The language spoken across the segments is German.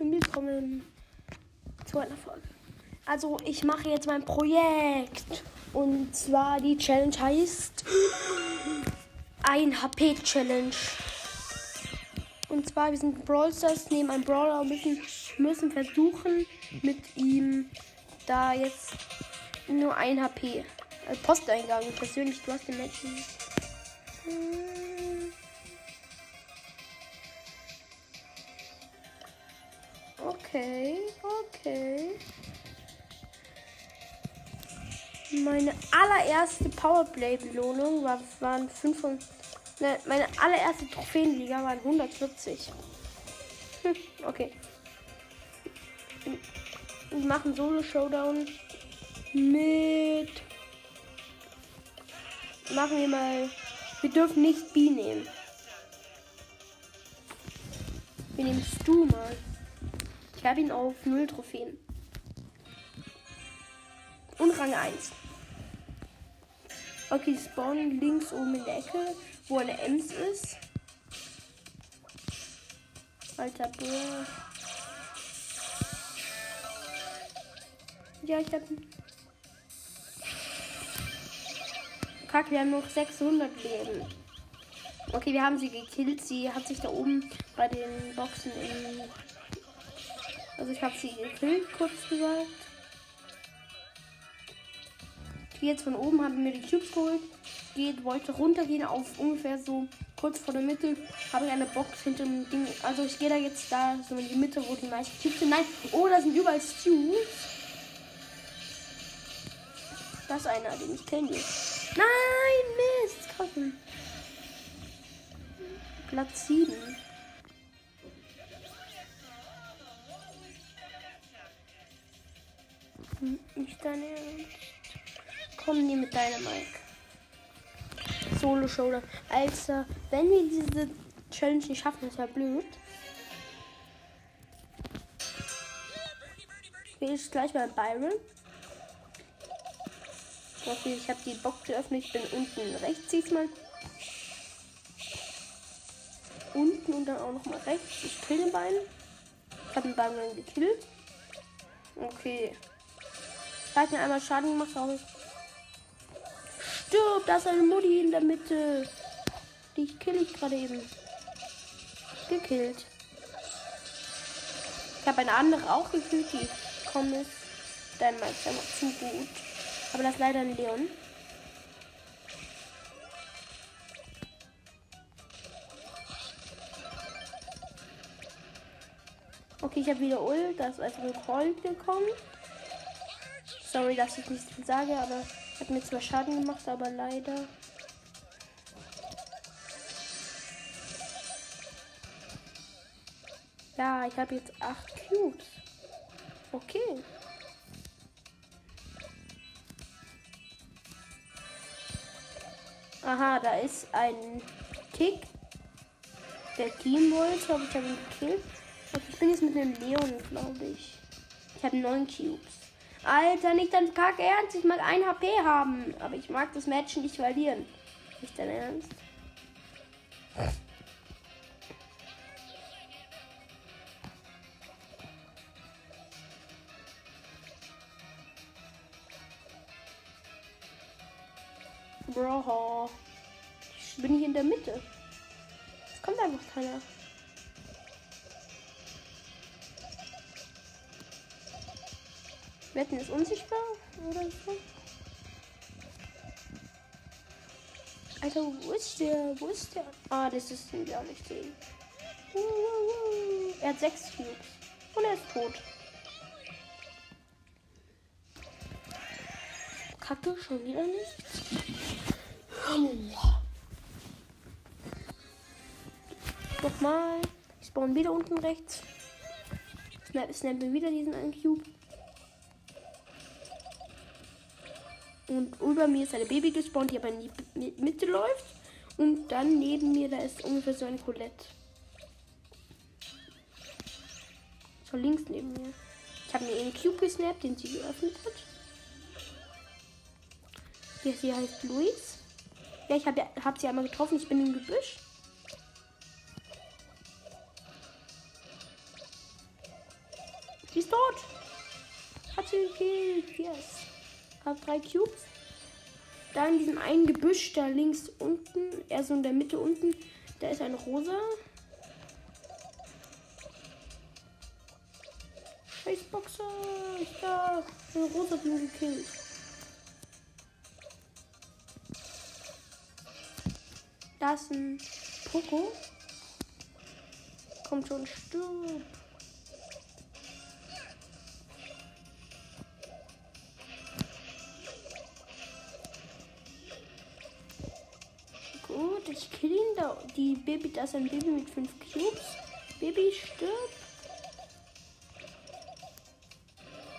Und willkommen zu einer Folge. Also, ich mache jetzt mein Projekt. Und zwar die Challenge heißt 1 HP Challenge. Und zwar, wir sind Brawl Stars, nehmen einen Brawler und müssen, müssen versuchen, mit ihm da jetzt nur ein HP. Äh, Posteingang. Persönlich, du hast den Menschen. Hm. Okay, okay. Meine allererste Powerplay-Belohnung war, waren 500. Ne, meine allererste Trophäenliga waren 140. Hm, okay. Wir machen Solo-Showdown mit. Machen wir mal. Wir dürfen nicht B nehmen. Wir nehmen Stu mal. Ich habe ihn auf 0 Trophäen. Und Rang 1. Okay, spawnen links oben in der Ecke, wo eine Ems ist. Alter Bro. Ja, ich hab. Kack, wir haben noch 600 Leben. Okay, wir haben sie gekillt. Sie hat sich da oben bei den Boxen in. Also ich habe sie gekillt, kurz gesagt. Jetzt von oben haben wir die Cubes geholt. Geht, wollte runtergehen auf ungefähr so kurz vor der Mitte. Habe ich eine Box hinter dem Ding. Also ich gehe da jetzt da so in die Mitte, wo die meisten Cubes sind. Nein, oh, da sind überall Stews. Das ist einer, den ich kenne. Nein, Mist. Kacken. Platz 7. dein Ernst. Komm nie mit deiner Mike. Solo Showdown. Also, wenn wir diese Challenge nicht schaffen, das wäre blöd. Okay, ist gleich bei Byron. Okay, ich habe die Box geöffnet. Ich bin unten rechts diesmal. Unten und dann auch noch mal rechts. Ich kill den Bein. Ich habe den Byron gekillt. Okay. Er hat mir einmal Schaden gemacht, glaube ich. Stirb, da ist eine Mutti in der Mitte. Die kill ich gerade eben. Gekillt. Ich habe eine andere auch gekillt, die gekommen ist. Dein Meister noch zu gut. Aber das ist leider ein Leon. Okay, ich habe wieder Ult. Das ist also ein Colt gekommen. Sorry, dass ich nichts sage, aber hat mir zwar Schaden gemacht, aber leider. Ja, ich habe jetzt acht Cubes. Okay. Aha, da ist ein Tick. Der Team wollte, aber ich habe ihn gekillt. Ich bin jetzt mit dem Leon, glaube ich. Ich habe neun Cubes. Alter, nicht dein Kack Ernst. Ich mag ein HP haben. Aber ich mag das Match nicht verlieren. Nicht dein Ernst. Bro. Ich bin hier in der Mitte. Es kommt einfach keiner. Wetten ist unsichtbar oder so? Alter, wo ist der? Wo ist der? Ah, das ist ein gar nicht sehen. Er hat sechs Cubes. Und er ist tot. Kacke, schon wieder nicht. Nochmal. Ich spawn wieder unten rechts. Snap, snap mir wieder diesen einen Cube. Und über mir ist eine Baby gespawnt, die aber in die Mitte läuft. Und dann neben mir, da ist ungefähr so ein Colette. So links neben mir. Ich habe mir einen Cube gesnappt, den sie geöffnet hat. Hier, sie heißt Luis. Ja, ich habe hab sie einmal getroffen. Ich bin im Gebüsch. Sie ist tot. Hat sie gekillt. Yes. Hab drei Cubes. Da in diesem einen Gebüsch, da links unten, eher so in der Mitte unten, da ist ein rosa. Scheißboxer. Ich da. Ein rosa ihn gekillt. Da ist ein Poco. Kommt schon, stirb. Die Baby, da ist ein Baby mit fünf Cubes. Baby stirbt.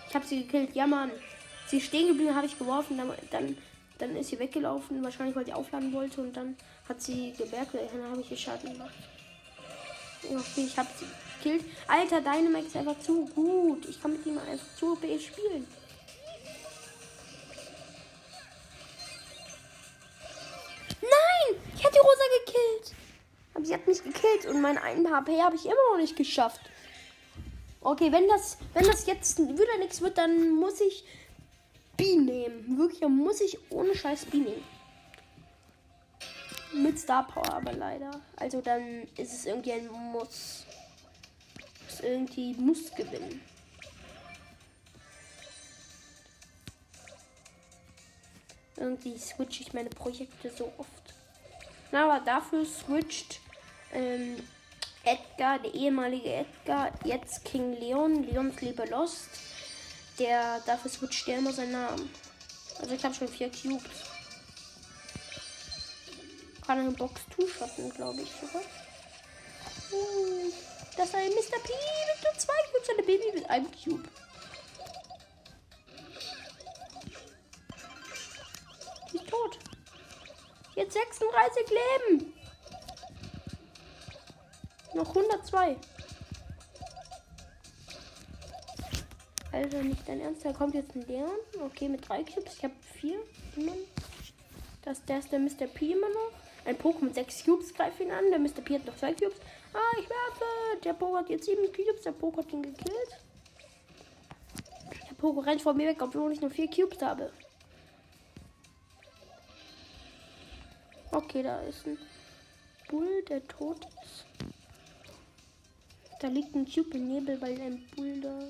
Ich habe sie gekillt. Ja, Mann. Sie ist stehen geblieben, habe ich geworfen. Dann, dann, dann ist sie weggelaufen. Wahrscheinlich, weil sie aufladen wollte. Und dann hat sie gemerkt. Dann habe ich ihr Schaden gemacht. Okay, ich habe sie gekillt. Alter, Dynamax ist einfach zu gut. Ich kann mit ihm einfach zu OP spielen. Mein 1 HP habe ich immer noch nicht geschafft. Okay, wenn das, wenn das jetzt wieder nichts wird, dann muss ich B nehmen. Wirklich, dann muss ich ohne Scheiß B nehmen. Mit Star Power aber leider. Also dann ist es irgendwie ein Muss. Es irgendwie muss gewinnen. Irgendwie switche ich meine Projekte so oft. Na, aber dafür switcht ähm, Edgar, der ehemalige Edgar, jetzt King Leon, Leons Liebe Lost. Der dafür switcht der immer seinen Namen. Also ich habe schon vier Cubes. Kann eine Box zuschaffen, glaube ich sogar. Hm, das ist ein Mr. P mit nur zwei Cubes, eine Baby mit einem Cube. Die ist tot. Jetzt 36 Leben. Noch 102. Also nicht dein Ernst, da kommt jetzt ein Leon. Okay, mit drei Cubes. Ich habe vier. Das, der ist der Mr. P immer noch. Ein Pokémon mit sechs Cubes greift ihn an. Der Mr. P hat noch zwei Cubes. Ah, ich werfe. Der Poké hat jetzt sieben Cubes. Der Poké hat ihn gekillt. Der Poké rennt vor mir weg, obwohl ich nur vier Cubes habe. Okay, da ist ein Bull, der tot ist. Da liegt ein Cube im Nebel, weil ein da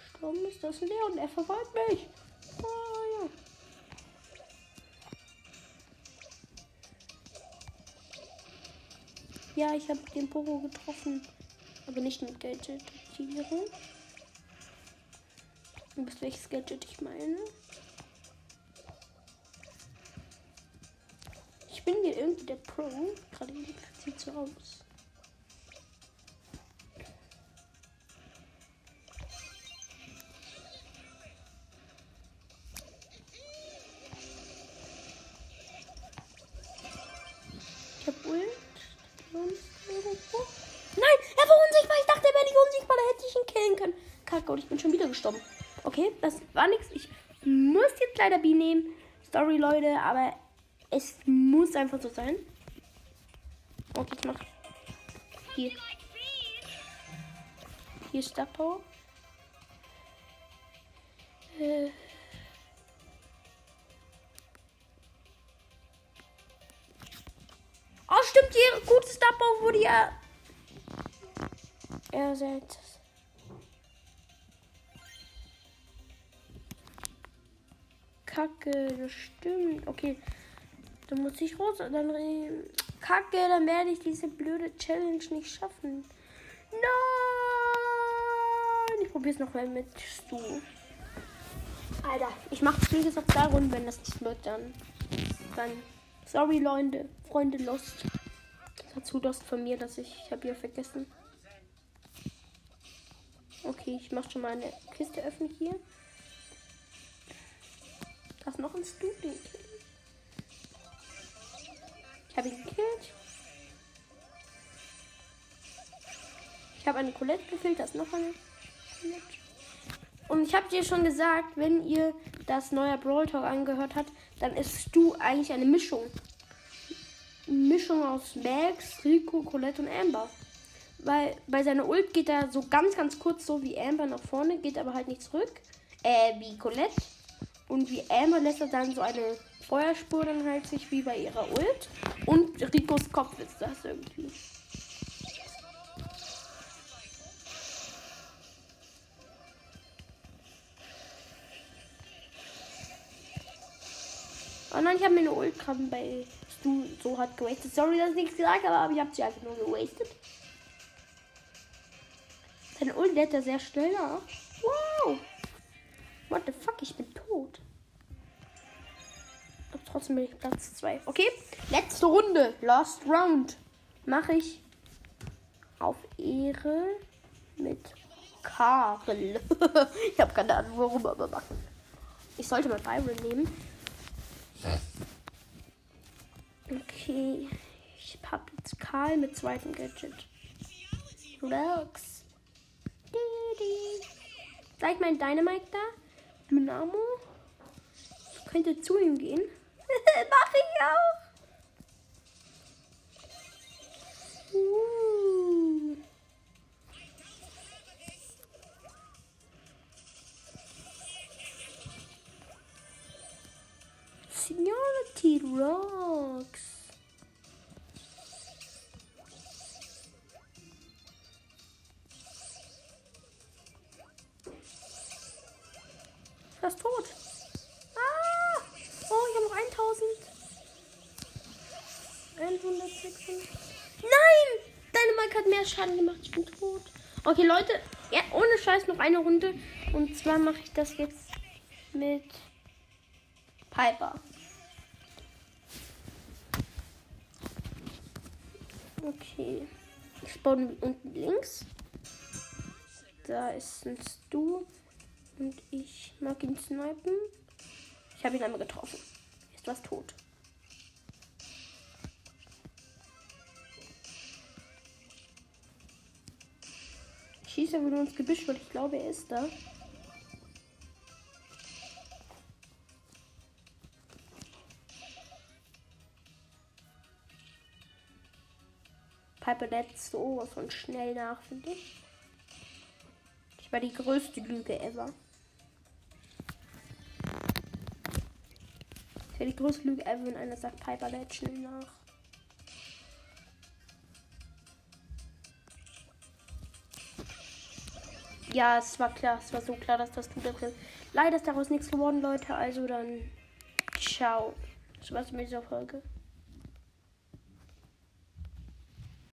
gestorben ist. Das ist Leon, er verfolgt mich. Oh, ja. Ja, ich habe den Pogo getroffen. Aber nicht mit Gadget-Aktivierung. Du wisst, welches Gadget ich meine. Ich bin hier irgendwie der Pro. Gerade sieht so aus. Und ich bin schon wieder gestorben. Okay, das war nichts. Ich muss jetzt leider B nehmen. Story, Leute, aber es muss einfach so sein. Okay, ich mach hier. Hier ist Star Power. Äh. Oh, stimmt, ihr gutes Star Power wurde ja ersetzt. Kacke, das stimmt. Okay. Dann muss ich rosa. Dann. Kacke, dann werde ich diese blöde Challenge nicht schaffen. Nein! Ich probiere es noch mal mit Stu. Alter, ich mache Spiel jetzt auf zwei Runden. Wenn das nicht wird, dann. Dann. Sorry, Leute. Freunde Lost. Das hat zu Lost von mir, dass ich. Ich habe ja vergessen. Okay, ich mache schon mal eine Kiste öffnen hier. Noch ein Stu, den kill ich. Habe ihn gekillt. Ich habe eine Colette gekillt, da ist noch eine Colette. Und ich habe dir schon gesagt, wenn ihr das neue Brawl Talk angehört habt, dann ist Stu eigentlich eine Mischung. Mischung aus Max, Rico, Colette und Amber. weil bei seiner Ult geht er so ganz, ganz kurz so wie Amber nach vorne, geht aber halt nicht zurück. Äh, wie Colette. Und wie Amber lässt er dann so eine Feuerspur dann halt sich wie bei ihrer Ult. Und Ricos Kopf ist das irgendwie. Oh nein, ich habe mir eine Ult gerade bei Stu so hat gewastet. Sorry, dass ich nichts gesagt habe, aber ich habe sie einfach nur gewastet. Seine Ult lädt er sehr schnell nach. Wow! What the fuck, ich bin tot. Aber trotzdem bin ich Platz 2. Okay, letzte Runde. Last Round. Mache ich auf Ehre mit Karl. ich habe keine Ahnung warum, aber machen. Ich sollte mal Byron nehmen. Okay. Ich hab jetzt Karl mit zweitem Gadget. Relax. Zeig mein Dynamite da. Dynamo. Ich könnte zu ihm gehen. Mach ich auch. Uh. Seniority rocks. Hat mehr Schaden gemacht. Ich bin tot. Okay, Leute. Ja, ohne Scheiß noch eine Runde. Und zwar mache ich das jetzt mit Piper. Okay. Ich spawn unten links. Da ist ein Stu. Und ich mag ihn snipen. Ich habe ihn einmal getroffen. Ist was tot. Ich schieße aber nur ins Gebüsch, weil ich glaube, er ist da. Piper lädt so von schnell nach, finde ich. Ich war die größte Lüge ever. Ich wäre die größte Lüge ever, wenn einer sagt, Piper lädt schnell nach. Ja, es war klar, es war so klar, dass das tut. Leider ist daraus nichts geworden, Leute. Also dann, ciao. Das war's mit dieser Folge.